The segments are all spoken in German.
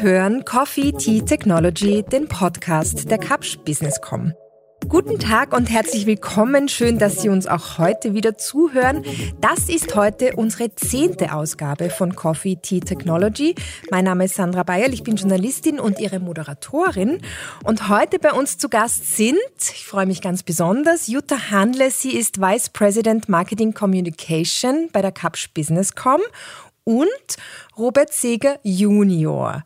Hören Coffee Tea Technology, den Podcast der Kapsch Businesscom. Guten Tag und herzlich willkommen. Schön, dass Sie uns auch heute wieder zuhören. Das ist heute unsere zehnte Ausgabe von Coffee Tea Technology. Mein Name ist Sandra Bayerl, ich bin Journalistin und Ihre Moderatorin. Und heute bei uns zu Gast sind, ich freue mich ganz besonders, Jutta Handle. Sie ist Vice President Marketing Communication bei der Kapsch Businesscom und Robert Seger Junior.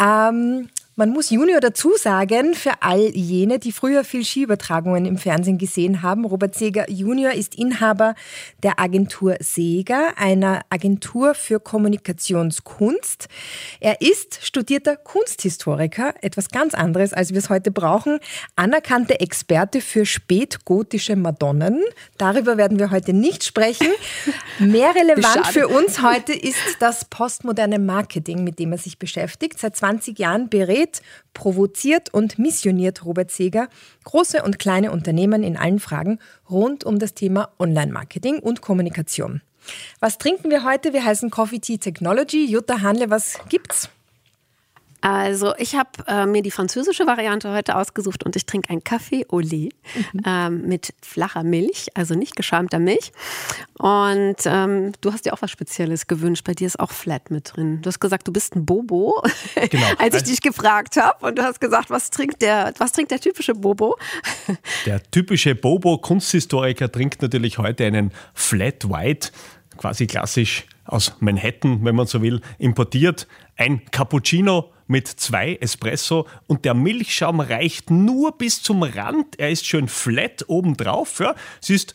Ähm, man muss Junior dazu sagen, für all jene, die früher viel Skiübertragungen im Fernsehen gesehen haben. Robert Seger Junior ist Inhaber der Agentur Seger, einer Agentur für Kommunikationskunst. Er ist studierter Kunsthistoriker, etwas ganz anderes, als wir es heute brauchen, anerkannte Experte für spätgotische Madonnen. Darüber werden wir heute nicht sprechen. Mehr relevant für uns heute ist das postmoderne Marketing, mit dem er sich beschäftigt. Seit 20 Jahren berät berät, provoziert und missioniert Robert Seger große und kleine Unternehmen in allen Fragen rund um das Thema Online-Marketing und Kommunikation. Was trinken wir heute? Wir heißen Coffee Tea Technology. Jutta Hanle, was gibt's? Also ich habe äh, mir die französische Variante heute ausgesucht und ich trinke einen Kaffee au lait mhm. ähm, mit flacher Milch, also nicht geschäumter Milch. Und ähm, du hast dir auch was Spezielles gewünscht. Bei dir ist auch Flat mit drin. Du hast gesagt, du bist ein Bobo, genau. als ich dich gefragt habe. Und du hast gesagt, was trinkt der, was trinkt der typische Bobo? Der typische Bobo-Kunsthistoriker trinkt natürlich heute einen Flat White, quasi klassisch aus Manhattan, wenn man so will, importiert. Ein Cappuccino mit zwei Espresso und der Milchschaum reicht nur bis zum Rand. Er ist schön flat obendrauf. Ja. Es ist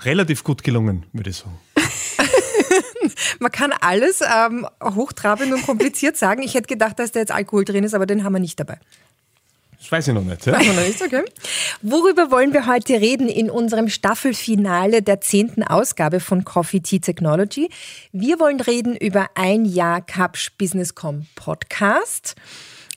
relativ gut gelungen, würde ich sagen. Man kann alles ähm, hochtrabend und kompliziert sagen. Ich hätte gedacht, dass da jetzt Alkohol drin ist, aber den haben wir nicht dabei. Das weiß ich noch nicht. Ja? Weiß noch nicht, okay. Worüber wollen wir heute reden in unserem Staffelfinale der zehnten Ausgabe von Coffee Tea Technology? Wir wollen reden über ein Jahr Capsch Businesscom Podcast.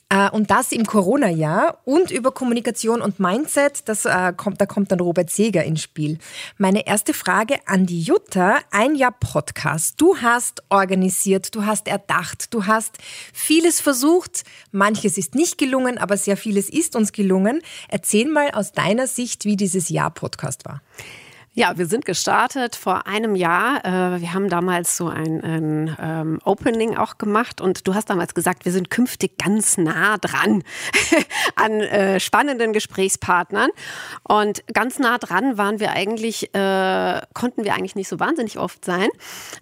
Äh, und das im Corona-Jahr und über Kommunikation und Mindset, das, äh, kommt, da kommt dann Robert Seger ins Spiel. Meine erste Frage an die Jutta. Ein Jahr Podcast. Du hast organisiert, du hast erdacht, du hast vieles versucht. Manches ist nicht gelungen, aber sehr vieles ist uns gelungen. Erzähl mal aus deiner Sicht, wie dieses Jahr Podcast war. Ja, wir sind gestartet vor einem Jahr. Äh, wir haben damals so ein, ein ähm, Opening auch gemacht und du hast damals gesagt, wir sind künftig ganz nah dran an äh, spannenden Gesprächspartnern. Und ganz nah dran waren wir eigentlich, äh, konnten wir eigentlich nicht so wahnsinnig oft sein.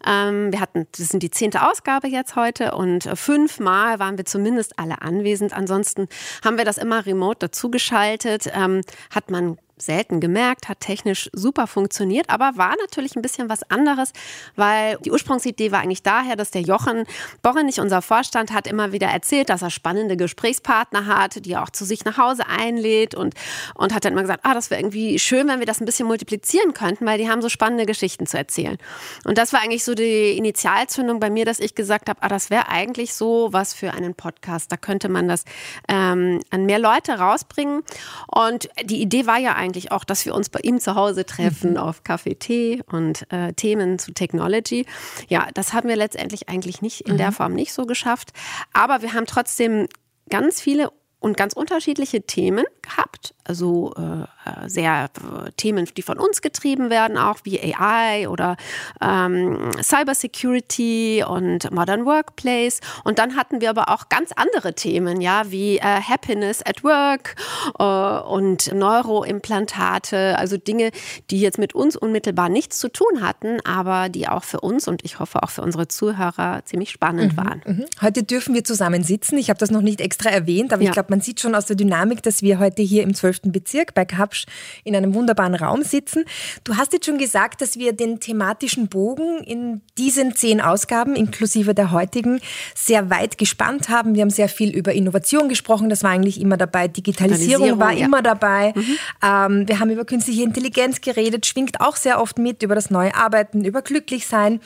Ähm, wir hatten, das sind die zehnte Ausgabe jetzt heute und fünfmal waren wir zumindest alle anwesend. Ansonsten haben wir das immer remote dazugeschaltet. Ähm, hat man selten gemerkt, hat technisch super funktioniert, aber war natürlich ein bisschen was anderes, weil die Ursprungsidee war eigentlich daher, dass der Jochen Borrenich, unser Vorstand, hat immer wieder erzählt, dass er spannende Gesprächspartner hat, die er auch zu sich nach Hause einlädt und, und hat dann immer gesagt, ah, das wäre irgendwie schön, wenn wir das ein bisschen multiplizieren könnten, weil die haben so spannende Geschichten zu erzählen. Und das war eigentlich so die Initialzündung bei mir, dass ich gesagt habe, ah, das wäre eigentlich so was für einen Podcast. Da könnte man das ähm, an mehr Leute rausbringen. Und die Idee war ja eigentlich auch, dass wir uns bei ihm zu Hause treffen mhm. auf Kaffee, Tee und äh, Themen zu Technology. Ja, das haben wir letztendlich eigentlich nicht in mhm. der Form nicht so geschafft. Aber wir haben trotzdem ganz viele und ganz unterschiedliche Themen gehabt. Also äh, sehr äh, Themen, die von uns getrieben werden, auch wie AI oder ähm, Cybersecurity und Modern Workplace. Und dann hatten wir aber auch ganz andere Themen, ja, wie äh, Happiness at Work äh, und Neuroimplantate, also Dinge, die jetzt mit uns unmittelbar nichts zu tun hatten, aber die auch für uns und ich hoffe auch für unsere Zuhörer ziemlich spannend mhm, waren. Mhm. Heute dürfen wir zusammen sitzen. Ich habe das noch nicht extra erwähnt, aber ja. ich glaube, man sieht schon aus der Dynamik, dass wir heute hier im 12. Bezirk bei Kapsch in einem wunderbaren Raum sitzen. Du hast jetzt schon gesagt, dass wir den thematischen Bogen in diesen zehn Ausgaben, inklusive der heutigen, sehr weit gespannt haben. Wir haben sehr viel über Innovation gesprochen, das war eigentlich immer dabei. Digitalisierung, Digitalisierung war ja. immer dabei. Mhm. Ähm, wir haben über künstliche Intelligenz geredet, schwingt auch sehr oft mit, über das neue Arbeiten, über Glücklichsein.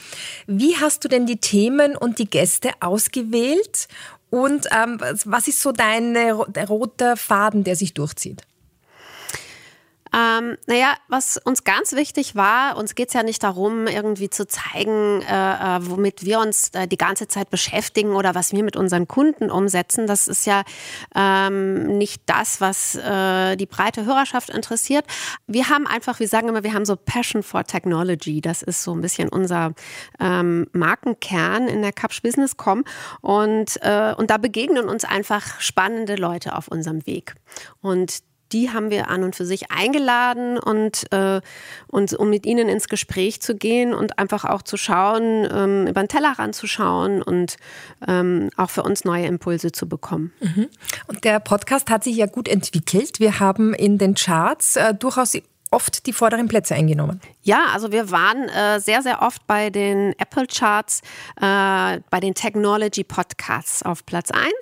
Wie hast du denn die Themen und die Gäste ausgewählt und ähm, was ist so dein der rote Faden, der sich durchzieht? Ähm, naja, was uns ganz wichtig war, uns geht es ja nicht darum, irgendwie zu zeigen, äh, äh, womit wir uns äh, die ganze Zeit beschäftigen oder was wir mit unseren Kunden umsetzen. Das ist ja ähm, nicht das, was äh, die breite Hörerschaft interessiert. Wir haben einfach, wir sagen immer, wir haben so Passion for Technology. Das ist so ein bisschen unser ähm, Markenkern in der Capsch Business.com. Und, äh, und da begegnen uns einfach spannende Leute auf unserem Weg. Und die haben wir an und für sich eingeladen und, äh, und um mit ihnen ins Gespräch zu gehen und einfach auch zu schauen, ähm, über den Teller ranzuschauen und ähm, auch für uns neue Impulse zu bekommen. Mhm. Und der Podcast hat sich ja gut entwickelt. Wir haben in den Charts äh, durchaus oft die vorderen Plätze eingenommen. Ja, also wir waren äh, sehr, sehr oft bei den Apple Charts, äh, bei den Technology Podcasts auf Platz 1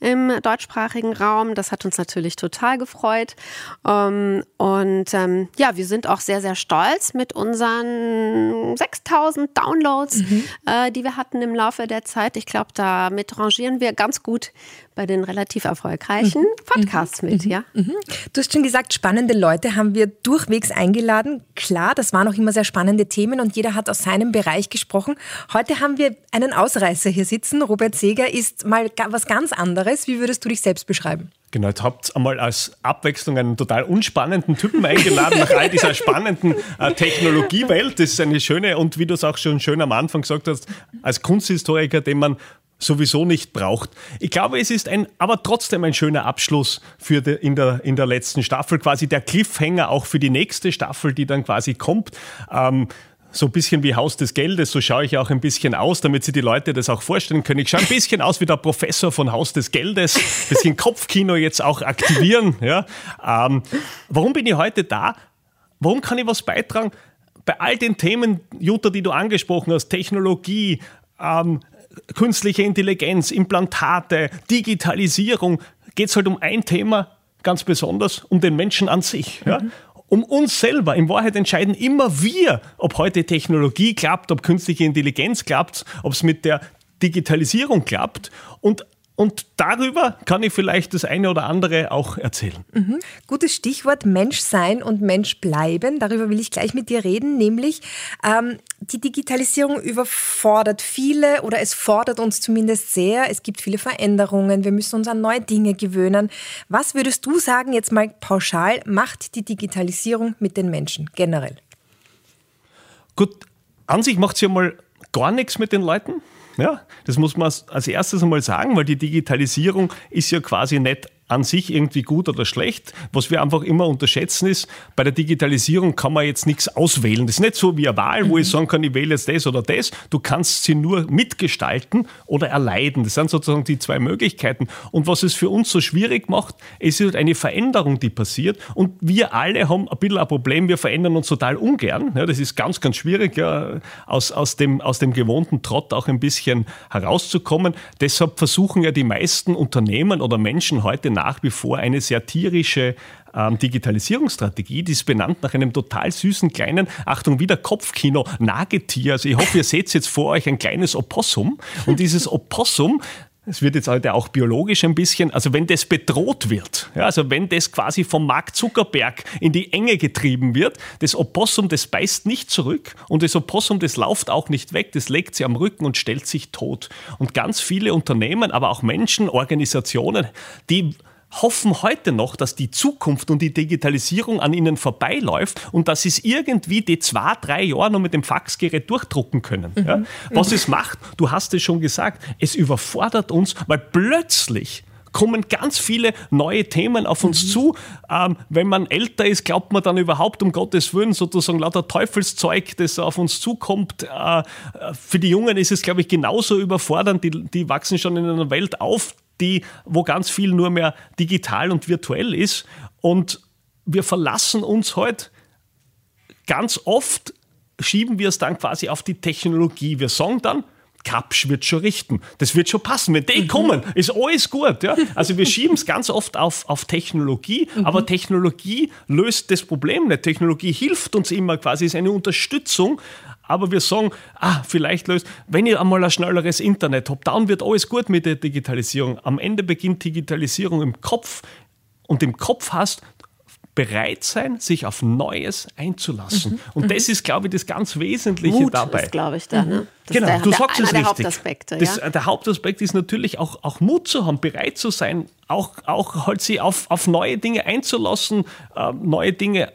im deutschsprachigen Raum. Das hat uns natürlich total gefreut. Ähm, und ähm, ja, wir sind auch sehr, sehr stolz mit unseren 6000 Downloads, mhm. äh, die wir hatten im Laufe der Zeit. Ich glaube, damit rangieren wir ganz gut bei den relativ erfolgreichen mhm. Podcasts mit, mhm. ja. Mhm. Du hast schon gesagt, spannende Leute haben wir durchwegs eingeladen. Klar, das waren auch immer sehr spannende Themen und jeder hat aus seinem Bereich gesprochen. Heute haben wir einen Ausreißer hier sitzen. Robert Seger ist mal was ganz anderes. Wie würdest du dich selbst beschreiben? Genau, jetzt habt ihr einmal als Abwechslung einen total unspannenden Typen eingeladen nach all dieser spannenden äh, Technologiewelt. Das ist eine schöne und wie du es auch schon schön am Anfang gesagt hast, als Kunsthistoriker, den man sowieso nicht braucht. Ich glaube, es ist ein, aber trotzdem ein schöner Abschluss für de, in, der, in der letzten Staffel, quasi der Cliffhanger auch für die nächste Staffel, die dann quasi kommt. Ähm, so ein bisschen wie Haus des Geldes, so schaue ich auch ein bisschen aus, damit sich die Leute das auch vorstellen können. Ich schaue ein bisschen aus wie der Professor von Haus des Geldes, ein bisschen Kopfkino jetzt auch aktivieren. Ja. Ähm, warum bin ich heute da? Warum kann ich was beitragen? Bei all den Themen, Jutta, die du angesprochen hast, Technologie, ähm, künstliche Intelligenz, Implantate, Digitalisierung, geht es halt um ein Thema ganz besonders, um den Menschen an sich. Ja? Mhm. Um uns selber. In Wahrheit entscheiden immer wir, ob heute Technologie klappt, ob künstliche Intelligenz klappt, ob es mit der Digitalisierung klappt. Und und darüber kann ich vielleicht das eine oder andere auch erzählen. Mhm. Gutes Stichwort Mensch sein und Mensch bleiben. Darüber will ich gleich mit dir reden, nämlich ähm, die Digitalisierung überfordert viele oder es fordert uns zumindest sehr. Es gibt viele Veränderungen. Wir müssen uns an neue Dinge gewöhnen. Was würdest du sagen, jetzt mal pauschal, macht die Digitalisierung mit den Menschen generell? Gut, an sich macht sie ja mal gar nichts mit den Leuten. Ja, das muss man als erstes einmal sagen, weil die Digitalisierung ist ja quasi nicht an sich irgendwie gut oder schlecht. Was wir einfach immer unterschätzen ist, bei der Digitalisierung kann man jetzt nichts auswählen. Das ist nicht so wie eine Wahl, wo ich mhm. sagen kann, ich wähle jetzt das oder das. Du kannst sie nur mitgestalten oder erleiden. Das sind sozusagen die zwei Möglichkeiten. Und was es für uns so schwierig macht, ist halt eine Veränderung, die passiert. Und wir alle haben ein bisschen ein Problem, wir verändern uns total ungern. Ja, das ist ganz, ganz schwierig, ja, aus, aus, dem, aus dem gewohnten Trott auch ein bisschen herauszukommen. Deshalb versuchen ja die meisten Unternehmen oder Menschen heute nach wie vor eine sehr tierische ähm, Digitalisierungsstrategie, die ist benannt nach einem total süßen kleinen, Achtung, wieder Kopfkino, Nagetier. Also ich hoffe, ihr seht jetzt vor euch ein kleines Opossum. Und dieses Opossum, es wird jetzt heute auch biologisch ein bisschen, also wenn das bedroht wird, ja, also wenn das quasi vom Mark Zuckerberg in die Enge getrieben wird, das Opossum, das beißt nicht zurück und das Opossum, das lauft auch nicht weg, das legt sie am Rücken und stellt sich tot. Und ganz viele Unternehmen, aber auch Menschen, Organisationen, die hoffen heute noch, dass die Zukunft und die Digitalisierung an ihnen vorbeiläuft und dass sie es irgendwie die zwei, drei Jahre noch mit dem Faxgerät durchdrucken können. Mhm. Ja? Was mhm. es macht, du hast es schon gesagt, es überfordert uns, weil plötzlich kommen ganz viele neue Themen auf uns mhm. zu. Ähm, wenn man älter ist, glaubt man dann überhaupt um Gottes Willen sozusagen lauter Teufelszeug, das auf uns zukommt. Äh, für die Jungen ist es, glaube ich, genauso überfordernd. Die, die wachsen schon in einer Welt auf, die, wo ganz viel nur mehr digital und virtuell ist. Und wir verlassen uns heute ganz oft, schieben wir es dann quasi auf die Technologie. Wir sagen dann, Kapsch wird schon richten. Das wird schon passen. Wenn die mhm. kommen, ist alles gut. Ja? Also wir schieben es ganz oft auf, auf Technologie, mhm. aber Technologie löst das Problem nicht. Technologie hilft uns immer quasi, ist eine Unterstützung, aber wir sagen, ah, vielleicht löst, wenn ich einmal ein schnelleres Internet habe, dann wird alles gut mit der Digitalisierung. Am Ende beginnt Digitalisierung im Kopf und im Kopf hast, bereit sein, sich auf Neues einzulassen. Mhm. Und das ist, glaube ich, das ganz Wesentliche Mut dabei. Ist, glaube ich, da. Ne? Das genau, der, du sagst der, es richtig. Hauptaspekte, das, ja? Der Hauptaspekt ist natürlich auch, auch Mut zu haben, bereit zu sein, auch, auch halt sie auf, auf neue Dinge einzulassen, äh, neue Dinge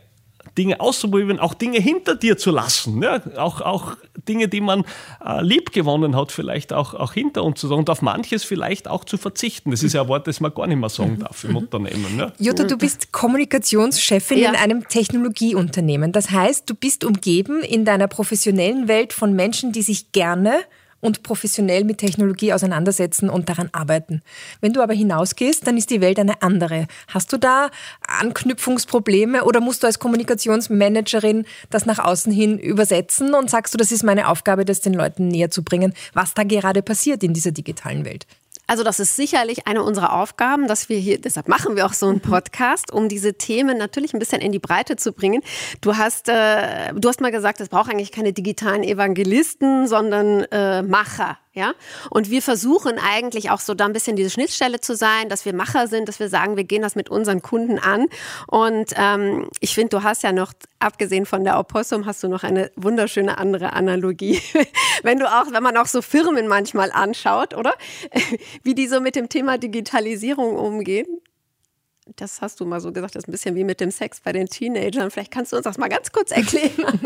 Dinge auszuprobieren, auch Dinge hinter dir zu lassen. Ja? Auch, auch Dinge, die man äh, lieb gewonnen hat, vielleicht auch, auch hinter uns zu sagen und auf manches vielleicht auch zu verzichten. Das ist ja ein Wort, das man gar nicht mehr sagen darf im Unternehmen. Ja? Jutta, du bist Kommunikationschefin ja. in einem Technologieunternehmen. Das heißt, du bist umgeben in deiner professionellen Welt von Menschen, die sich gerne und professionell mit Technologie auseinandersetzen und daran arbeiten. Wenn du aber hinausgehst, dann ist die Welt eine andere. Hast du da Anknüpfungsprobleme oder musst du als Kommunikationsmanagerin das nach außen hin übersetzen und sagst du, das ist meine Aufgabe, das den Leuten näher zu bringen, was da gerade passiert in dieser digitalen Welt? Also das ist sicherlich eine unserer Aufgaben, dass wir hier, deshalb machen wir auch so einen mhm. Podcast, um diese Themen natürlich ein bisschen in die Breite zu bringen. Du hast, äh, du hast mal gesagt, es braucht eigentlich keine digitalen Evangelisten, sondern äh, Macher. Ja? Und wir versuchen eigentlich auch so da ein bisschen diese Schnittstelle zu sein, dass wir Macher sind, dass wir sagen, wir gehen das mit unseren Kunden an. Und ähm, ich finde, du hast ja noch, abgesehen von der Opossum, hast du noch eine wunderschöne andere Analogie. wenn du auch, wenn man auch so Firmen manchmal anschaut, oder? Wie die so mit dem Thema Digitalisierung umgehen das hast du mal so gesagt, das ist ein bisschen wie mit dem Sex bei den Teenagern. Vielleicht kannst du uns das mal ganz kurz erklären.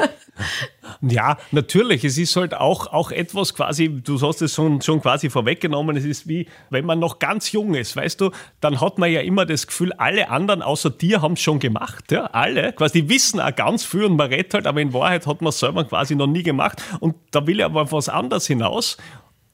ja, natürlich. Es ist halt auch, auch etwas quasi, du hast es schon, schon quasi vorweggenommen, es ist wie, wenn man noch ganz jung ist, weißt du, dann hat man ja immer das Gefühl, alle anderen außer dir haben es schon gemacht. Ja? Alle, quasi, die wissen auch ganz viel und man redet halt, aber in Wahrheit hat man es selber quasi noch nie gemacht. Und da will ich aber auf was anderes hinaus,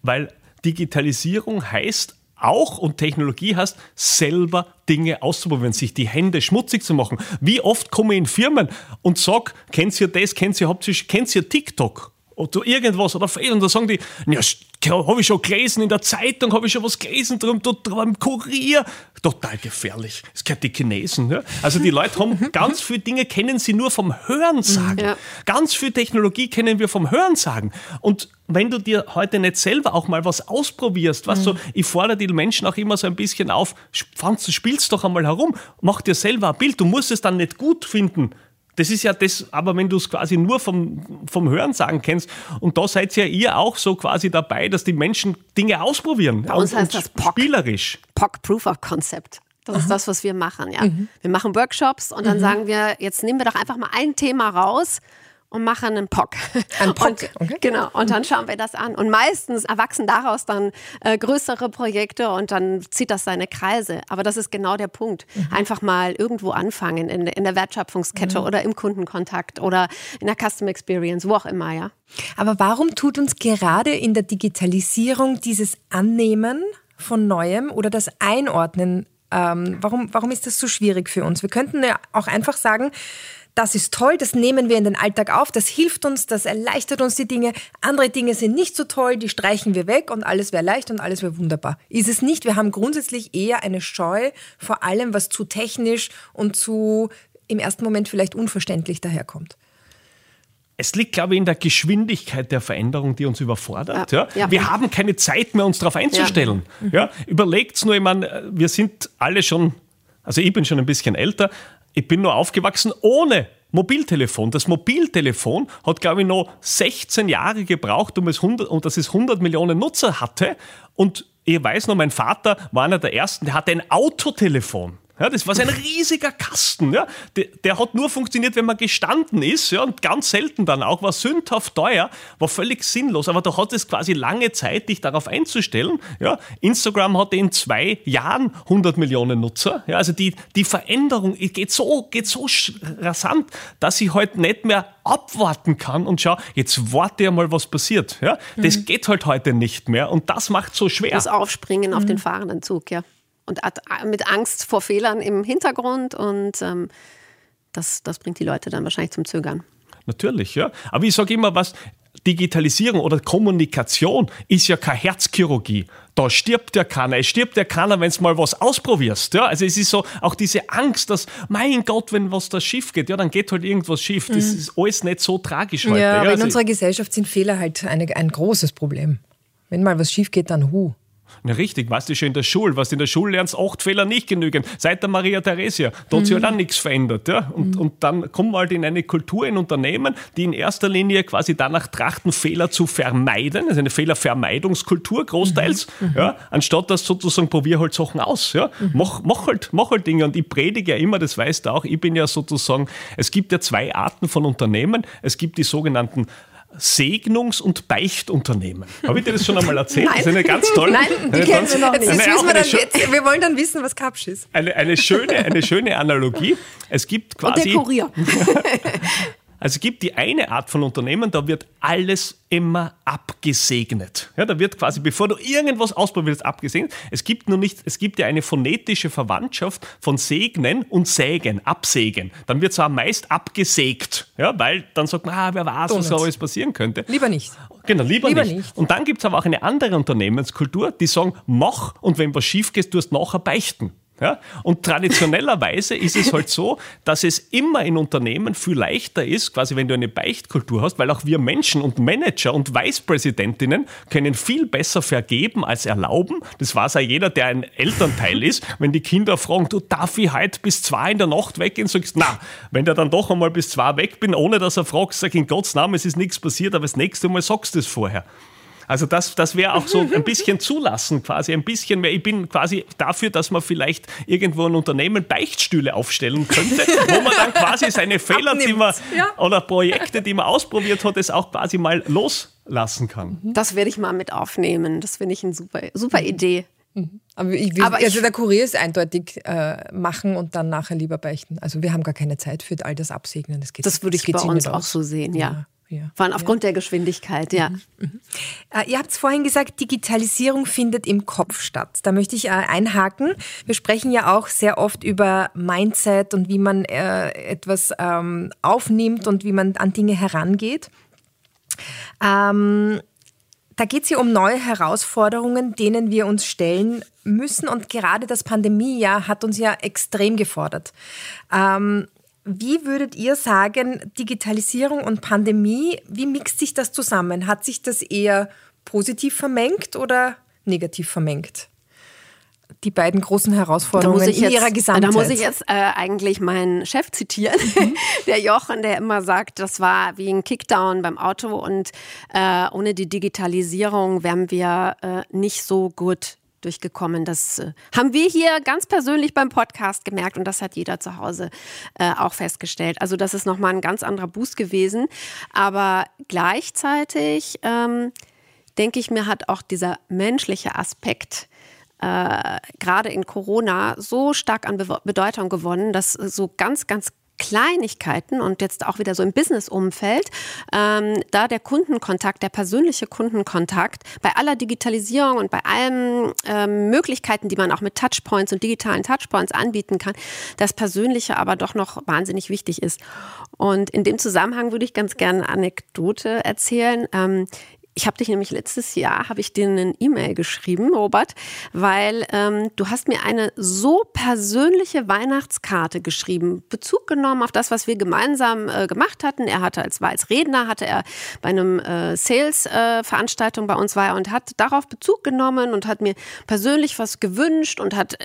weil Digitalisierung heißt auch und Technologie heißt, selber Dinge auszuprobieren, sich die Hände schmutzig zu machen. Wie oft komme ich in Firmen und sag, kennt ihr das, kennt ihr hauptsächlich, kennt ihr TikTok? Oder irgendwas oder und da sagen die, ja, habe ich schon gelesen, in der Zeitung habe ich schon was gelesen, drum, dort im Kurier. Total gefährlich. Es gehört die Chinesen. Ja? Also die Leute haben ganz viele Dinge, kennen sie nur vom Hörensagen. Ja. Ganz viel Technologie kennen wir vom Hörensagen. Und wenn du dir heute nicht selber auch mal was ausprobierst, was mhm. so, ich fordere die Menschen auch immer so ein bisschen auf, Franz, spielst doch einmal herum, mach dir selber ein Bild, du musst es dann nicht gut finden, das ist ja das, aber wenn du es quasi nur vom, vom Hörensagen kennst, und da seid ja ihr auch so quasi dabei, dass die Menschen Dinge ausprobieren. Bei uns und, heißt das POC. Spielerisch. POC Proof of Concept. Das Aha. ist das, was wir machen, ja. Mhm. Wir machen Workshops und dann mhm. sagen wir, jetzt nehmen wir doch einfach mal ein Thema raus und machen einen POC. Ein POC, und, okay. Genau, und dann schauen wir das an. Und meistens erwachsen daraus dann äh, größere Projekte und dann zieht das seine Kreise. Aber das ist genau der Punkt. Mhm. Einfach mal irgendwo anfangen, in, in der Wertschöpfungskette mhm. oder im Kundenkontakt oder in der Custom Experience, wo auch immer, ja. Aber warum tut uns gerade in der Digitalisierung dieses Annehmen von Neuem oder das Einordnen ähm, warum, warum ist das so schwierig für uns? Wir könnten ja auch einfach sagen, das ist toll, das nehmen wir in den Alltag auf, das hilft uns, das erleichtert uns die Dinge. Andere Dinge sind nicht so toll, die streichen wir weg und alles wäre leicht und alles wäre wunderbar. Ist es nicht. Wir haben grundsätzlich eher eine Scheu vor allem, was zu technisch und zu im ersten Moment vielleicht unverständlich daherkommt. Es liegt, glaube ich, in der Geschwindigkeit der Veränderung, die uns überfordert. Ja, ja. Wir haben keine Zeit mehr, uns darauf einzustellen. Ja. Ja, Überlegt nur, ich meine, wir sind alle schon, also ich bin schon ein bisschen älter, ich bin nur aufgewachsen ohne Mobiltelefon. Das Mobiltelefon hat, glaube ich, noch 16 Jahre gebraucht, um es 100, und dass es 100 Millionen Nutzer hatte. Und ich weiß noch, mein Vater war einer der ersten, der hatte ein Autotelefon. Ja, das war so ein riesiger Kasten. Ja. Der, der, hat nur funktioniert, wenn man gestanden ist ja, und ganz selten dann auch. War sündhaft teuer, war völlig sinnlos. Aber da hat es quasi lange Zeit, dich darauf einzustellen. Ja. Instagram hatte in zwei Jahren 100 Millionen Nutzer. Ja, also die, die Veränderung geht so, geht so rasant, dass ich heute halt nicht mehr abwarten kann und schau, jetzt warte ja mal, was passiert. Ja. Das mhm. geht halt heute nicht mehr und das macht so schwer. Das Aufspringen mhm. auf den fahrenden Zug, ja und mit Angst vor Fehlern im Hintergrund und ähm, das, das bringt die Leute dann wahrscheinlich zum Zögern. Natürlich, ja. Aber ich sage immer was, Digitalisierung oder Kommunikation ist ja keine Herzchirurgie. Da stirbt ja keiner. Es stirbt ja keiner, wenn du mal was ausprobierst. Ja? Also es ist so auch diese Angst, dass, mein Gott, wenn was da schief geht, ja, dann geht halt irgendwas schief. Das mhm. ist alles nicht so tragisch heute. Ja, aber ja, in also unserer Gesellschaft sind Fehler halt eine, ein großes Problem. Wenn mal was schief geht, dann hu. Na richtig, weißt du schon in der Schule, was du in der Schule lernst, acht Fehler nicht genügen. Seit der Maria Theresia, da hat sich halt auch nichts verändert. Ja? Und, mhm. und dann kommen wir halt in eine Kultur, in Unternehmen, die in erster Linie quasi danach trachten, Fehler zu vermeiden, also eine Fehlervermeidungskultur großteils, mhm. ja? anstatt dass sozusagen probier halt Sachen aus. Ja? Mhm. Mach, mach, halt, mach halt Dinge. Und ich predige ja immer, das weißt du auch, ich bin ja sozusagen, es gibt ja zwei Arten von Unternehmen. Es gibt die sogenannten Segnungs- und Beichtunternehmen. Habe ich dir das schon einmal erzählt? Nein. Das ist eine ganz tolle. Nein, die kennen wir noch nicht. Jetzt wir, dann, jetzt, wir wollen dann wissen, was Kapsch ist. Eine, eine, schöne, eine schöne Analogie. Es gibt quasi. Und der Kurier. Also es gibt die eine Art von Unternehmen, da wird alles immer abgesegnet. Ja, da wird quasi, bevor du irgendwas ausprobierst, abgesegnet. Es gibt nur nicht, es gibt ja eine phonetische Verwandtschaft von segnen und sägen, absägen. Dann wird zwar meist abgesägt, ja, weil dann sagt man, ah, wer weiß, was so alles passieren könnte. Lieber nicht. Genau, lieber, lieber nicht. nicht. Und dann gibt es aber auch eine andere Unternehmenskultur, die sagen, mach und wenn was schief geht, du hast nachher beichten. Ja? Und traditionellerweise ist es halt so, dass es immer in Unternehmen viel leichter ist, quasi wenn du eine Beichtkultur hast, weil auch wir Menschen und Manager und Vicepräsidentinnen können viel besser vergeben als erlauben. Das weiß auch jeder, der ein Elternteil ist. Wenn die Kinder fragen, du darf ich heute bis zwei in der Nacht weggehen, sagst na, wenn der dann doch einmal bis zwei weg bin, ohne dass er fragt, sag in Gottes Namen, es ist nichts passiert, aber das nächste Mal sagst du es vorher. Also das, das wäre auch so ein bisschen zulassen quasi, ein bisschen mehr. Ich bin quasi dafür, dass man vielleicht irgendwo ein Unternehmen Beichtstühle aufstellen könnte, wo man dann quasi seine Fehler, Abnimmt. die man ja. oder Projekte, die man ausprobiert hat, es auch quasi mal loslassen kann. Das werde ich mal mit aufnehmen. Das finde ich eine super, super mhm. Idee. Mhm. Aber, ich will, Aber also der Kurier ist eindeutig äh, machen und dann nachher lieber beichten. Also wir haben gar keine Zeit für all das Absegnen. Das, geht, das würde ich das bei uns auch so sehen, ja. ja. Ja. Vor allem aufgrund ja. der Geschwindigkeit, ja. Mhm. Mhm. Äh, ihr habt es vorhin gesagt, Digitalisierung findet im Kopf statt. Da möchte ich äh, einhaken. Wir sprechen ja auch sehr oft über Mindset und wie man äh, etwas ähm, aufnimmt und wie man an Dinge herangeht. Ähm, da geht es ja um neue Herausforderungen, denen wir uns stellen müssen. Und gerade das Pandemiejahr hat uns ja extrem gefordert. Ähm, wie würdet ihr sagen, Digitalisierung und Pandemie, wie mixt sich das zusammen? Hat sich das eher positiv vermengt oder negativ vermengt? Die beiden großen Herausforderungen in jetzt, ihrer Gesamtheit. Da muss ich jetzt äh, eigentlich meinen Chef zitieren, mhm. der Jochen, der immer sagt, das war wie ein Kickdown beim Auto und äh, ohne die Digitalisierung wären wir äh, nicht so gut durchgekommen. Das äh, haben wir hier ganz persönlich beim Podcast gemerkt und das hat jeder zu Hause äh, auch festgestellt. Also das ist nochmal ein ganz anderer Boost gewesen. Aber gleichzeitig ähm, denke ich mir, hat auch dieser menschliche Aspekt äh, gerade in Corona so stark an Be Bedeutung gewonnen, dass so ganz, ganz Kleinigkeiten und jetzt auch wieder so im Business-Umfeld, ähm, da der Kundenkontakt, der persönliche Kundenkontakt, bei aller Digitalisierung und bei allen ähm, Möglichkeiten, die man auch mit Touchpoints und digitalen Touchpoints anbieten kann, das Persönliche aber doch noch wahnsinnig wichtig ist. Und in dem Zusammenhang würde ich ganz gerne eine Anekdote erzählen. Ähm, ich habe dich nämlich letztes Jahr, habe ich dir eine E-Mail geschrieben, Robert, weil ähm, du hast mir eine so persönliche Weihnachtskarte geschrieben, Bezug genommen auf das, was wir gemeinsam äh, gemacht hatten. Er hatte als war als Redner, hatte er bei einem äh, Sales-Veranstaltung äh, bei uns war er und hat darauf Bezug genommen und hat mir persönlich was gewünscht und hat,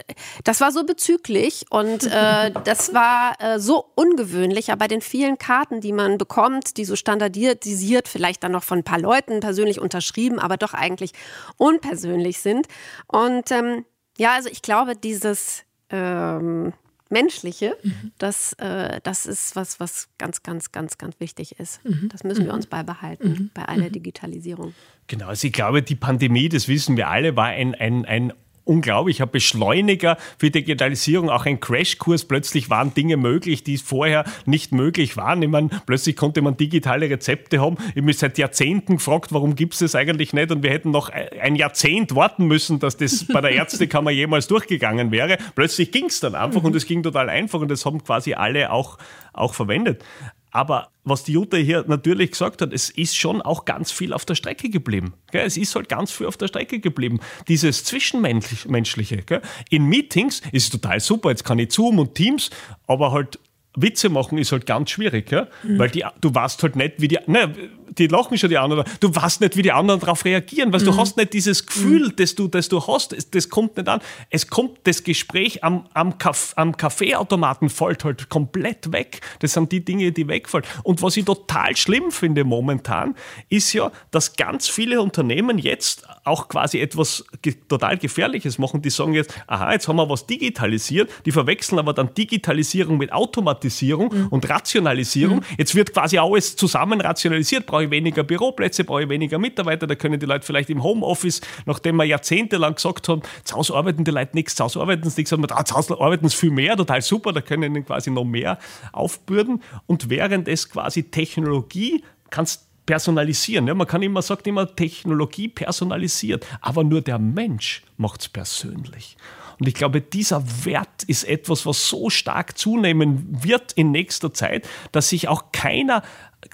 das war so bezüglich und äh, das war äh, so ungewöhnlich, aber bei den vielen Karten, die man bekommt, die so standardisiert, vielleicht dann noch von ein paar Leuten persönlich persönlich unterschrieben, aber doch eigentlich unpersönlich sind. Und ähm, ja, also ich glaube, dieses ähm, Menschliche, mhm. das, äh, das ist was, was ganz, ganz, ganz, ganz wichtig ist. Mhm. Das müssen wir mhm. uns beibehalten mhm. bei aller mhm. Digitalisierung. Genau, also ich glaube, die Pandemie, das wissen wir alle, war ein, ein, ein unglaublich, ein Beschleuniger für Digitalisierung, auch ein Crashkurs. Plötzlich waren Dinge möglich, die vorher nicht möglich waren. Ich meine, plötzlich konnte man digitale Rezepte haben. Ich mich seit Jahrzehnten gefragt, warum gibt es das eigentlich nicht? Und wir hätten noch ein Jahrzehnt warten müssen, dass das bei der Ärztekammer jemals durchgegangen wäre. Plötzlich ging es dann einfach und es ging total einfach und das haben quasi alle auch, auch verwendet. Aber was die Jutta hier natürlich gesagt hat, es ist schon auch ganz viel auf der Strecke geblieben. Es ist halt ganz viel auf der Strecke geblieben. Dieses Zwischenmenschliche. In Meetings ist es total super, jetzt kann ich Zoom und Teams, aber halt Witze machen ist halt ganz schwierig, ja? Mhm. weil die, du weißt halt nicht, wie die. Ne, die lachen schon die anderen. Du weißt nicht, wie die anderen darauf reagieren, weil mhm. du hast nicht dieses Gefühl, mhm. das, du, das du hast. Das, das, kommt nicht an. Es kommt das Gespräch am, am, Kaff, am Kaffeeautomaten fällt halt komplett weg. Das sind die Dinge, die wegfallen. Und was ich total schlimm finde momentan, ist ja, dass ganz viele Unternehmen jetzt auch quasi etwas total Gefährliches machen. Die sagen jetzt, aha, jetzt haben wir was digitalisiert. Die verwechseln aber dann Digitalisierung mit Automatisierung mhm. und Rationalisierung. Mhm. Jetzt wird quasi alles zusammen rationalisiert. Brauche ich weniger Büroplätze, brauche ich weniger Mitarbeiter. Da können die Leute vielleicht im Homeoffice, nachdem wir jahrzehntelang gesagt haben, zu Hause arbeiten die Leute nichts, zu Hause arbeiten sie nichts, sagen wir, ah, zu Hause arbeiten sie viel mehr, total super, da können ihnen quasi noch mehr aufbürden. Und während es quasi Technologie kannst personalisieren. Ja, man kann immer, sagt immer, Technologie personalisiert, aber nur der Mensch macht es persönlich. Und ich glaube, dieser Wert ist etwas, was so stark zunehmen wird in nächster Zeit, dass sich auch keiner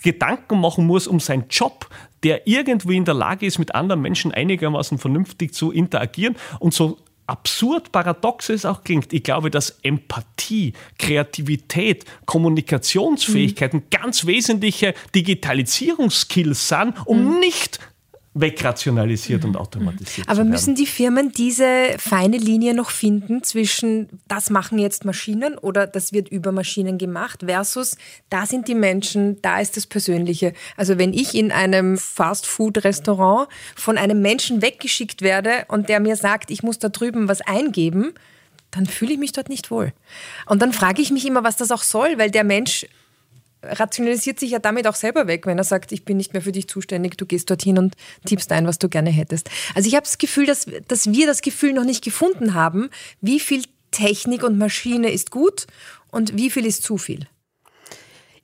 Gedanken machen muss um seinen Job, der irgendwie in der Lage ist, mit anderen Menschen einigermaßen vernünftig zu interagieren und so absurd paradox es auch klingt, ich glaube, dass Empathie, Kreativität, Kommunikationsfähigkeiten mhm. ganz wesentliche Digitalisierungsskills sind, um mhm. nicht wegrationalisiert und automatisiert. Aber müssen die Firmen diese feine Linie noch finden zwischen, das machen jetzt Maschinen oder das wird über Maschinen gemacht versus, da sind die Menschen, da ist das Persönliche. Also wenn ich in einem Fast-Food-Restaurant von einem Menschen weggeschickt werde und der mir sagt, ich muss da drüben was eingeben, dann fühle ich mich dort nicht wohl. Und dann frage ich mich immer, was das auch soll, weil der Mensch rationalisiert sich ja damit auch selber weg, wenn er sagt, ich bin nicht mehr für dich zuständig, du gehst dorthin und tippst ein, was du gerne hättest. Also ich habe das Gefühl, dass, dass wir das Gefühl noch nicht gefunden haben, wie viel Technik und Maschine ist gut und wie viel ist zu viel.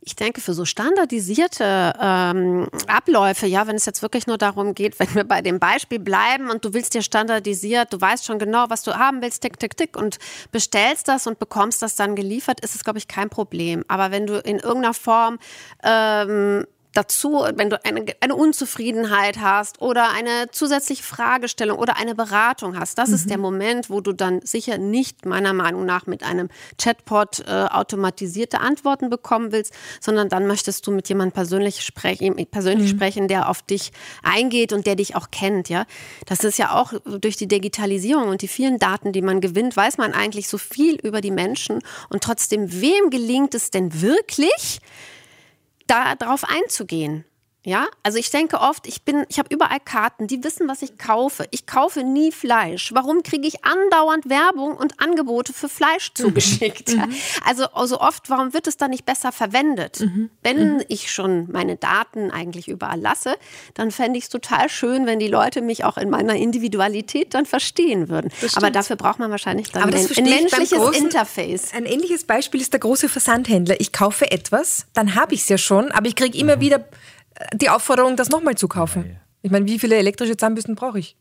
Ich denke, für so standardisierte ähm, Abläufe, ja, wenn es jetzt wirklich nur darum geht, wenn wir bei dem Beispiel bleiben und du willst dir standardisiert, du weißt schon genau, was du haben willst, tick, tick, tick und bestellst das und bekommst das dann geliefert, ist es, glaube ich, kein Problem. Aber wenn du in irgendeiner Form ähm, dazu, wenn du eine, eine Unzufriedenheit hast oder eine zusätzliche Fragestellung oder eine Beratung hast, das mhm. ist der mhm. Moment, wo du dann sicher nicht meiner Meinung nach mit einem Chatbot äh, automatisierte Antworten bekommen willst, sondern dann möchtest du mit jemandem persönlich sprechen, persönlich mhm. sprechen, der auf dich eingeht und der dich auch kennt, ja. Das ist ja auch durch die Digitalisierung und die vielen Daten, die man gewinnt, weiß man eigentlich so viel über die Menschen und trotzdem, wem gelingt es denn wirklich, darauf einzugehen. Ja, also ich denke oft, ich bin, ich habe überall Karten, die wissen, was ich kaufe. Ich kaufe nie Fleisch. Warum kriege ich andauernd Werbung und Angebote für Fleisch mhm. zugeschickt? Mhm. Also, also oft, warum wird es dann nicht besser verwendet? Mhm. Wenn mhm. ich schon meine Daten eigentlich überall lasse, dann fände ich es total schön, wenn die Leute mich auch in meiner Individualität dann verstehen würden. Aber dafür braucht man wahrscheinlich dann ein, ein menschliches großen, Interface. Ein ähnliches Beispiel ist der große Versandhändler. Ich kaufe etwas, dann habe ich es ja schon, aber ich kriege immer mhm. wieder die Aufforderung, das nochmal zu kaufen. Ich meine, wie viele elektrische Zahnbürsten brauche ich?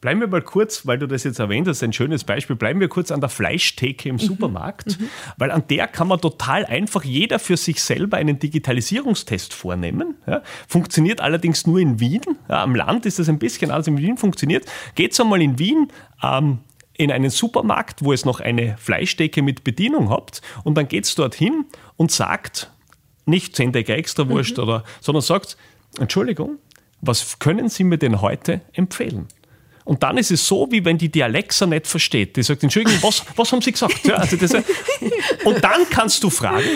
Bleiben wir mal kurz, weil du das jetzt erwähnt hast, ein schönes Beispiel, bleiben wir kurz an der Fleischtheke im mhm. Supermarkt, mhm. weil an der kann man total einfach jeder für sich selber einen Digitalisierungstest vornehmen. Ja. Funktioniert allerdings nur in Wien. Ja, am Land ist das ein bisschen anders, in Wien funktioniert. Geht einmal in Wien ähm, in einen Supermarkt, wo es noch eine Fleischtheke mit Bedienung habt und dann geht es dorthin und sagt, nicht 10 Tage extra wurscht, mhm. oder, sondern sagt, Entschuldigung, was können Sie mir denn heute empfehlen? Und dann ist es so, wie wenn die die Alexa nicht versteht. Die sagt, Entschuldigung, was, was haben Sie gesagt? Ja, also das, und dann kannst du fragen,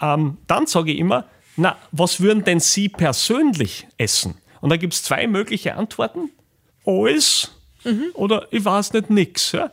ähm, dann sage ich immer, na, was würden denn Sie persönlich essen? Und da gibt es zwei mögliche Antworten. Alles mhm. oder ich weiß nicht, nix. Ja?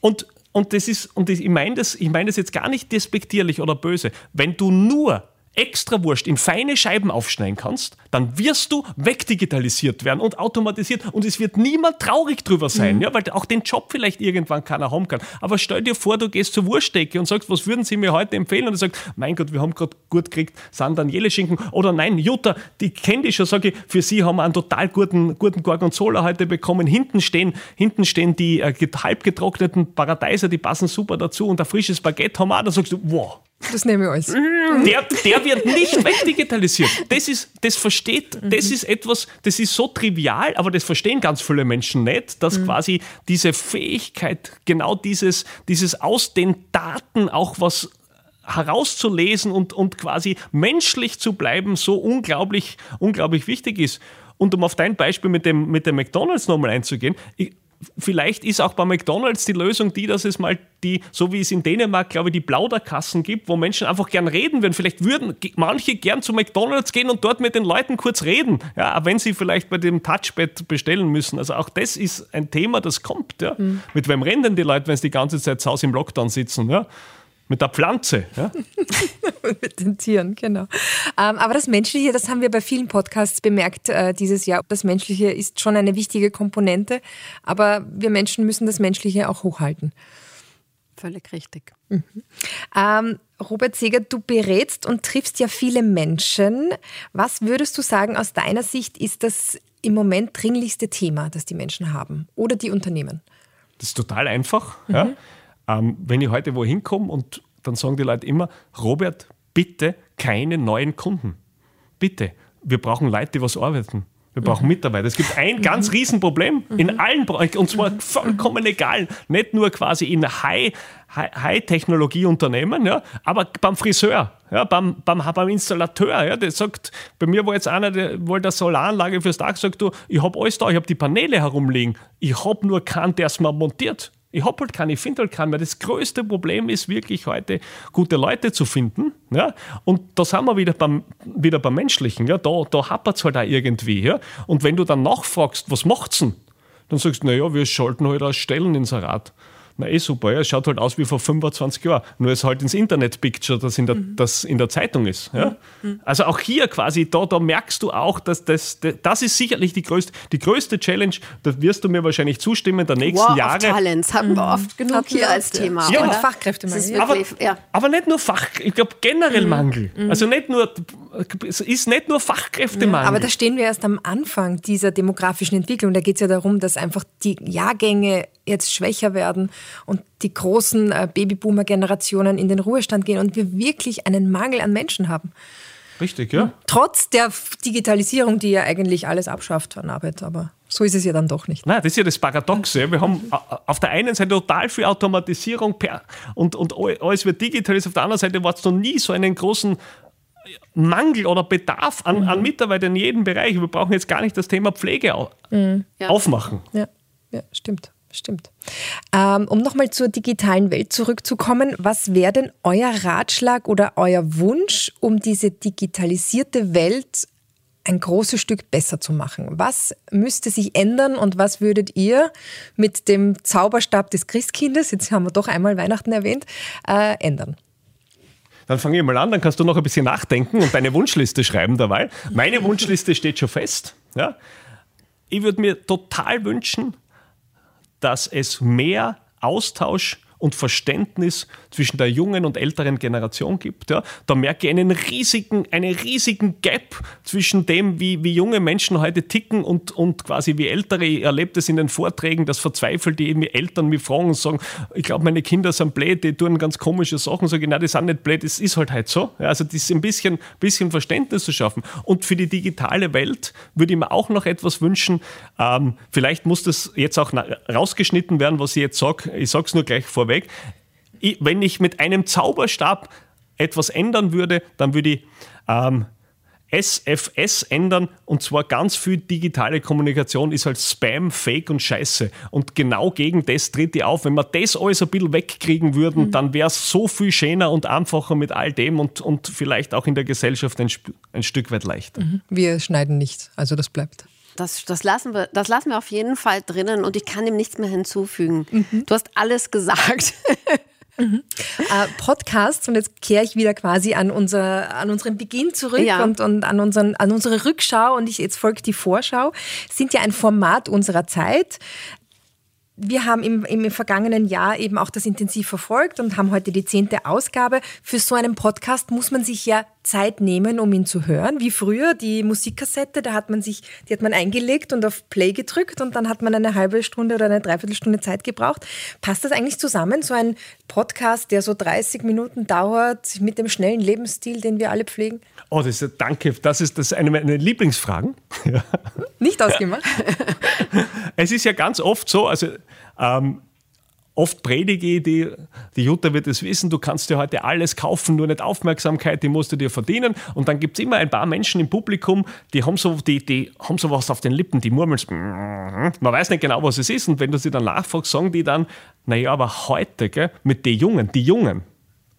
Und und das ist, und ich meine das, ich meine das jetzt gar nicht despektierlich oder böse. Wenn du nur extra Wurst in feine Scheiben aufschneiden kannst, dann wirst du wegdigitalisiert werden und automatisiert und es wird niemand traurig drüber sein, mhm. ja, weil auch den Job vielleicht irgendwann keiner haben kann. Aber stell dir vor, du gehst zur Wurstdecke und sagst, was würden Sie mir heute empfehlen? Und er sagt, mein Gott, wir haben gerade gut gekriegt, San Daniele Schinken oder nein, Jutta, die kennt ich schon, sage ich, für Sie haben wir einen total guten, guten Gorgonzola heute bekommen. Hinten stehen, hinten stehen die äh, halb getrockneten Paradeiser, die passen super dazu und ein frisches Baguette haben wir auch. Da sagst du, wow, das nehme ich alles. Der, der wird nicht wegdigitalisiert. Das ist, das versteht, mhm. das ist etwas, das ist so trivial, aber das verstehen ganz viele Menschen nicht, dass mhm. quasi diese Fähigkeit, genau dieses, dieses aus den Daten auch was herauszulesen und, und quasi menschlich zu bleiben so unglaublich, unglaublich wichtig ist. Und um auf dein Beispiel mit dem, mit dem McDonalds nochmal einzugehen, ich, vielleicht ist auch bei McDonalds die Lösung die, dass es mal die, so wie es in Dänemark, glaube ich, die Plauderkassen gibt, wo Menschen einfach gern reden würden. Vielleicht würden manche gern zu McDonalds gehen und dort mit den Leuten kurz reden, ja, auch wenn sie vielleicht bei dem Touchpad bestellen müssen. Also auch das ist ein Thema, das kommt. Ja. Mhm. Mit wem reden denn die Leute, wenn sie die ganze Zeit zu Hause im Lockdown sitzen? Ja? Mit der Pflanze. Ja? mit den Tieren, genau. Ähm, aber das Menschliche, das haben wir bei vielen Podcasts bemerkt äh, dieses Jahr. Das Menschliche ist schon eine wichtige Komponente, aber wir Menschen müssen das Menschliche auch hochhalten. Völlig richtig. Mhm. Ähm, Robert Seger, du berätst und triffst ja viele Menschen. Was würdest du sagen, aus deiner Sicht ist das im Moment dringlichste Thema, das die Menschen haben oder die Unternehmen? Das ist total einfach. Mhm. Ja. Ähm, wenn ich heute wohin komme und dann sagen die Leute immer, Robert, bitte keine neuen Kunden. Bitte. Wir brauchen Leute, die was arbeiten. Wir brauchen mhm. Mitarbeiter. Es gibt ein ganz mhm. Riesenproblem in mhm. allen Bereichen und zwar vollkommen egal. Nicht nur quasi in High-Technologie-Unternehmen, High ja, aber beim Friseur, ja, beim, beim, beim Installateur. Ja, der sagt, bei mir war jetzt einer, der wollte eine Solaranlage fürs Dach, sagt du, ich habe alles da, ich habe die Paneele herumliegen. Ich habe nur keinen, der es mal montiert. Ich habe halt keinen, ich finde halt keinen, weil das größte Problem ist wirklich heute, gute Leute zu finden. Ja? Und da sind wir wieder beim, wieder beim Menschlichen. Ja? Da, da hapert es halt auch irgendwie. Ja? Und wenn du dann nachfragst, was macht's denn? Dann sagst du, naja, wir schalten halt aus Stellen ins Rad. Na eh super, ja. es schaut halt aus wie vor 25 Jahren. Nur es halt ins Internet-Picture, das in der, mhm. das in der Zeitung ist. Ja? Mhm. Also auch hier quasi, da, da merkst du auch, dass das, das ist sicherlich die größte, die größte Challenge, da wirst du mir wahrscheinlich zustimmen, der nächsten War Jahre. Talents hatten wir oft genug hier als Thema. Ja, und Fachkräftemangel. Aber, ja. aber nicht nur Fach, ich glaube generell mhm. Mangel. Mhm. Also nicht nur, es ist nicht nur Fachkräftemangel. aber da stehen wir erst am Anfang dieser demografischen Entwicklung. Da geht es ja darum, dass einfach die Jahrgänge jetzt schwächer werden und die großen äh, Babyboomer-Generationen in den Ruhestand gehen und wir wirklich einen Mangel an Menschen haben. Richtig, ja. Trotz der Digitalisierung, die ja eigentlich alles abschafft an Arbeit, aber so ist es ja dann doch nicht. Nein, das ist ja das Paradoxe. Wir haben auf der einen Seite total viel Automatisierung und, und alles wird digitalisiert, auf der anderen Seite war es noch nie so einen großen Mangel oder Bedarf an, mhm. an Mitarbeitern in jedem Bereich. Wir brauchen jetzt gar nicht das Thema Pflege mhm. aufmachen. Ja, ja stimmt. Stimmt. Ähm, um nochmal zur digitalen Welt zurückzukommen, was wäre denn euer Ratschlag oder euer Wunsch, um diese digitalisierte Welt ein großes Stück besser zu machen? Was müsste sich ändern und was würdet ihr mit dem Zauberstab des Christkindes, jetzt haben wir doch einmal Weihnachten erwähnt, äh, ändern? Dann fange ich mal an, dann kannst du noch ein bisschen nachdenken und deine Wunschliste schreiben dabei. Meine Wunschliste steht schon fest. Ja. Ich würde mir total wünschen, dass es mehr Austausch und Verständnis zwischen der jungen und älteren Generation gibt. Ja. Da merke ich einen riesigen, einen riesigen Gap zwischen dem, wie, wie junge Menschen heute ticken und, und quasi wie ältere. Ich erlebe das in den Vorträgen, das verzweifelt die Eltern mich fragen und sagen, ich glaube, meine Kinder sind blöd, die tun ganz komische Sachen. Sage ich, nein, die sind nicht blöd, das ist halt halt so. Ja, also das ist ein bisschen, bisschen Verständnis zu schaffen. Und für die digitale Welt würde ich mir auch noch etwas wünschen. Ähm, vielleicht muss das jetzt auch rausgeschnitten werden, was ich jetzt sage. Ich sage es nur gleich vorweg weg. Ich, wenn ich mit einem Zauberstab etwas ändern würde, dann würde ich ähm, SFS ändern und zwar ganz viel digitale Kommunikation ist halt Spam, Fake und Scheiße. Und genau gegen das tritt ich auf. Wenn wir das alles ein bisschen wegkriegen würden, mhm. dann wäre es so viel schöner und einfacher mit all dem und, und vielleicht auch in der Gesellschaft ein, ein Stück weit leichter. Mhm. Wir schneiden nicht, also das bleibt. Das, das, lassen wir, das lassen wir auf jeden Fall drinnen und ich kann dem nichts mehr hinzufügen. Mhm. Du hast alles gesagt. Mhm. Äh, Podcasts, und jetzt kehre ich wieder quasi an, unser, an unseren Beginn zurück ja. und, und an, unseren, an unsere Rückschau und ich, jetzt folgt die Vorschau, sind ja ein Format unserer Zeit wir haben im, im vergangenen Jahr eben auch das intensiv verfolgt und haben heute die zehnte Ausgabe. Für so einen Podcast muss man sich ja Zeit nehmen, um ihn zu hören. Wie früher die Musikkassette, da hat man sich, die hat man eingelegt und auf Play gedrückt und dann hat man eine halbe Stunde oder eine Dreiviertelstunde Zeit gebraucht. Passt das eigentlich zusammen, so ein Podcast, der so 30 Minuten dauert, mit dem schnellen Lebensstil, den wir alle pflegen? Oh, das ist, danke. Das ist das eine meiner Lieblingsfragen. Nicht ausgemacht. es ist ja ganz oft so, also ähm, Oft predige ich, die, die Jutta wird es wissen, du kannst dir heute alles kaufen, nur nicht Aufmerksamkeit, die musst du dir verdienen. Und dann gibt es immer ein paar Menschen im Publikum, die haben so, die, die haben so was auf den Lippen, die murmeln. Man weiß nicht genau, was es ist. Und wenn du sie dann nachfragst, sagen die dann, naja, aber heute, gell, mit den Jungen, die Jungen,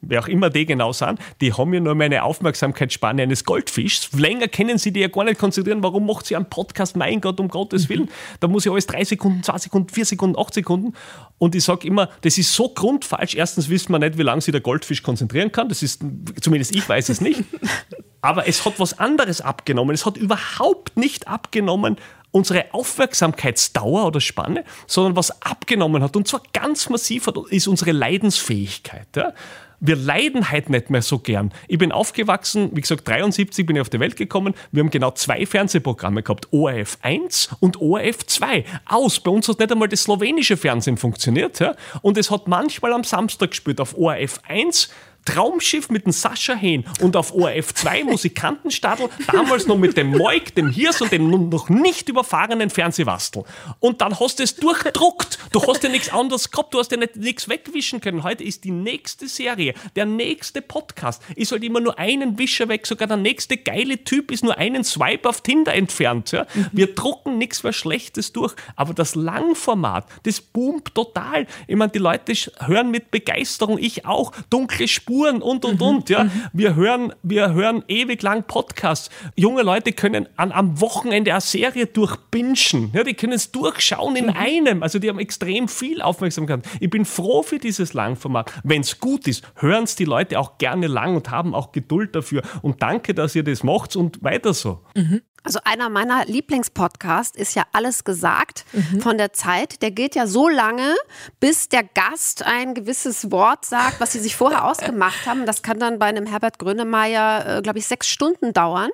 wer auch immer die genau sind, die haben ja nur meine Aufmerksamkeitsspanne eines Goldfischs. Länger können sie die ja gar nicht konzentrieren. Warum macht sie einen Podcast? Mein Gott, um Gottes Willen. Da muss ich alles drei Sekunden, zwei Sekunden, vier Sekunden, acht Sekunden. Und ich sage immer, das ist so grundfalsch. Erstens wissen wir nicht, wie lange sich der Goldfisch konzentrieren kann. Das ist, zumindest ich weiß es nicht. Aber es hat was anderes abgenommen. Es hat überhaupt nicht abgenommen, unsere Aufmerksamkeitsdauer oder Spanne, sondern was abgenommen hat, und zwar ganz massiv hat, ist unsere Leidensfähigkeit. Ja? Wir leiden halt nicht mehr so gern. Ich bin aufgewachsen, wie gesagt, 73 bin ich auf die Welt gekommen. Wir haben genau zwei Fernsehprogramme gehabt, ORF 1 und ORF 2. Aus. Bei uns hat nicht einmal das slowenische Fernsehen funktioniert. Ja? Und es hat manchmal am Samstag gespielt auf ORF 1 Traumschiff mit dem Sascha Hehn und auf ORF 2 Musikantenstadel, damals noch mit dem Moik, dem Hirs und dem noch nicht überfahrenen Fernsehwastel. Und dann hast du es durchdruckt. Du hast ja nichts anderes gehabt, du hast ja nicht, nichts wegwischen können. Heute ist die nächste Serie, der nächste Podcast. Ist halt immer nur einen Wischer weg, sogar der nächste geile Typ ist nur einen Swipe auf Tinder entfernt. Ja? Wir drucken nichts mehr Schlechtes durch, aber das Langformat, das boomt total. Ich meine, die Leute hören mit Begeisterung, ich auch, dunkle Spuren Spuren und und mhm. und. Ja. Mhm. Wir, hören, wir hören ewig lang Podcasts. Junge Leute können an, am Wochenende eine Serie durchbingen. Ja, die können es durchschauen in mhm. einem. Also die haben extrem viel Aufmerksamkeit. Ich bin froh für dieses Langformat. Wenn es gut ist, hören es die Leute auch gerne lang und haben auch Geduld dafür. Und danke, dass ihr das macht und weiter so. Mhm. Also einer meiner Lieblingspodcasts ist ja alles gesagt mhm. von der Zeit. Der geht ja so lange, bis der Gast ein gewisses Wort sagt, was sie sich vorher ausgemacht haben. Das kann dann bei einem Herbert Grönemeyer, äh, glaube ich, sechs Stunden dauern.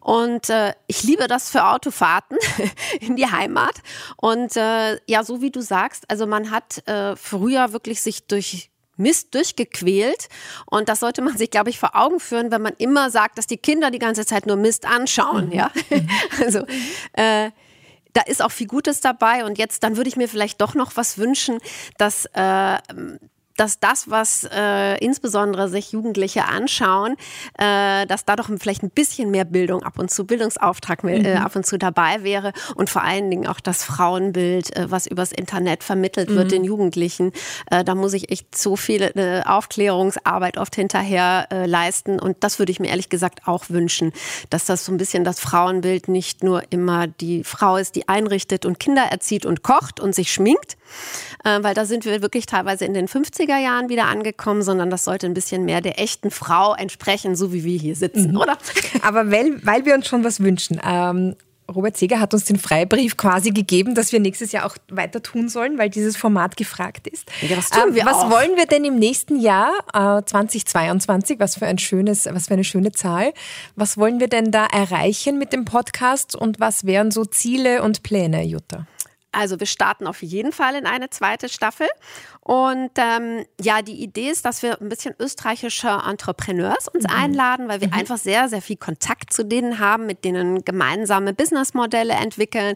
Und äh, ich liebe das für Autofahrten in die Heimat. Und äh, ja, so wie du sagst, also man hat äh, früher wirklich sich durch Mist durchgequält. Und das sollte man sich, glaube ich, vor Augen führen, wenn man immer sagt, dass die Kinder die ganze Zeit nur Mist anschauen. Mhm. Ja, also äh, da ist auch viel Gutes dabei. Und jetzt, dann würde ich mir vielleicht doch noch was wünschen, dass äh, dass das, was äh, insbesondere sich Jugendliche anschauen, äh, dass da doch vielleicht ein bisschen mehr Bildung ab und zu, Bildungsauftrag äh, mhm. ab und zu dabei wäre und vor allen Dingen auch das Frauenbild, äh, was übers Internet vermittelt mhm. wird den Jugendlichen. Äh, da muss ich echt so viel äh, Aufklärungsarbeit oft hinterher äh, leisten und das würde ich mir ehrlich gesagt auch wünschen, dass das so ein bisschen das Frauenbild nicht nur immer die Frau ist, die einrichtet und Kinder erzieht und kocht und sich schminkt, äh, weil da sind wir wirklich teilweise in den 50er Jahren wieder angekommen, sondern das sollte ein bisschen mehr der echten Frau entsprechen, so wie wir hier sitzen, mhm. oder? Aber weil, weil wir uns schon was wünschen. Ähm Robert Seger hat uns den Freibrief quasi gegeben, dass wir nächstes Jahr auch weiter tun sollen, weil dieses Format gefragt ist. Ja, das tun wir was auch. wollen wir denn im nächsten Jahr, äh, 2022, was für ein schönes, was für eine schöne Zahl, was wollen wir denn da erreichen mit dem Podcast und was wären so Ziele und Pläne, Jutta? Also wir starten auf jeden Fall in eine zweite Staffel und ähm, ja, die Idee ist, dass wir ein bisschen österreichische Entrepreneurs uns mhm. einladen, weil wir mhm. einfach sehr, sehr viel Kontakt zu denen haben, mit denen gemeinsame Businessmodelle entwickeln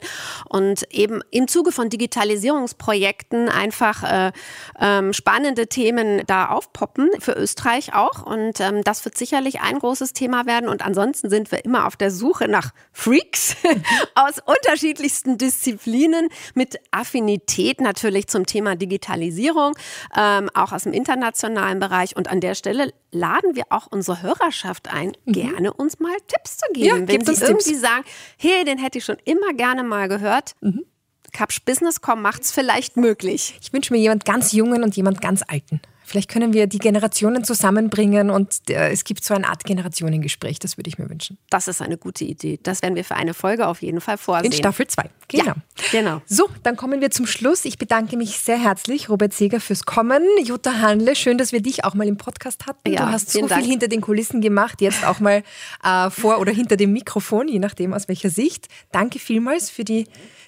und eben im Zuge von Digitalisierungsprojekten einfach äh, ähm, spannende Themen da aufpoppen, für Österreich auch. Und ähm, das wird sicherlich ein großes Thema werden. Und ansonsten sind wir immer auf der Suche nach Freaks aus unterschiedlichsten Disziplinen mit Affinität natürlich zum Thema Digitalisierung. Digitalisierung, ähm, auch aus dem internationalen Bereich. Und an der Stelle laden wir auch unsere Hörerschaft ein, mhm. gerne uns mal Tipps zu geben. Ja, Wenn sie irgendwie Tipps. sagen, hey, den hätte ich schon immer gerne mal gehört. Mhm. Capsch Business.com macht es vielleicht möglich. Ich wünsche mir jemand ganz Jungen und jemand ganz Alten. Vielleicht können wir die Generationen zusammenbringen und äh, es gibt so eine Art Generationengespräch. Das würde ich mir wünschen. Das ist eine gute Idee. Das werden wir für eine Folge auf jeden Fall vorsehen. In Staffel 2. Genau. Ja, genau. So, dann kommen wir zum Schluss. Ich bedanke mich sehr herzlich, Robert Seger, fürs Kommen. Jutta Handle, schön, dass wir dich auch mal im Podcast hatten. Ja, du hast so Dank. viel hinter den Kulissen gemacht, jetzt auch mal äh, vor oder hinter dem Mikrofon, je nachdem aus welcher Sicht. Danke vielmals für die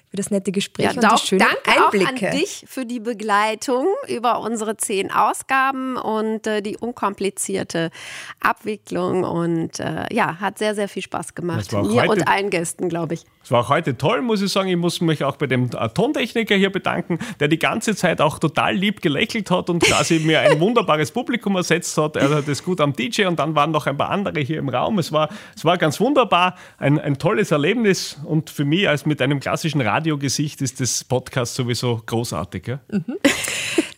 für das nette Gespräch ja, und die schönen danke Einblicke. auch an dich für die Begleitung über unsere zehn Ausgaben und äh, die unkomplizierte Abwicklung. Und äh, ja, hat sehr, sehr viel Spaß gemacht. Mir und allen Gästen, glaube ich. Es war auch heute toll, muss ich sagen. Ich muss mich auch bei dem äh, Tontechniker hier bedanken, der die ganze Zeit auch total lieb gelächelt hat und quasi mir ein wunderbares Publikum ersetzt hat. Er hat es gut am DJ und dann waren noch ein paar andere hier im Raum. Es war, es war ganz wunderbar, ein, ein tolles Erlebnis und für mich als mit einem klassischen Radiogesicht ist das Podcast sowieso großartig. Ja?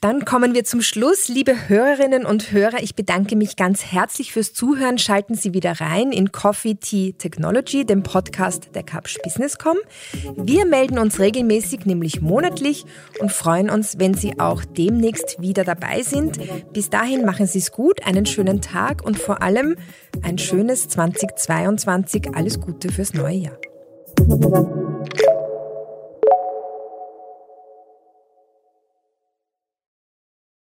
Dann kommen wir zum Schluss. Liebe Hörerinnen und Hörer, ich bedanke mich ganz herzlich fürs Zuhören. Schalten Sie wieder rein in Coffee Tea Technology, dem Podcast der Capsch Businesscom. Wir melden uns regelmäßig, nämlich monatlich und freuen uns, wenn Sie auch demnächst wieder dabei sind. Bis dahin machen Sie es gut, einen schönen Tag und vor allem ein schönes 2022. Alles Gute fürs neue Jahr.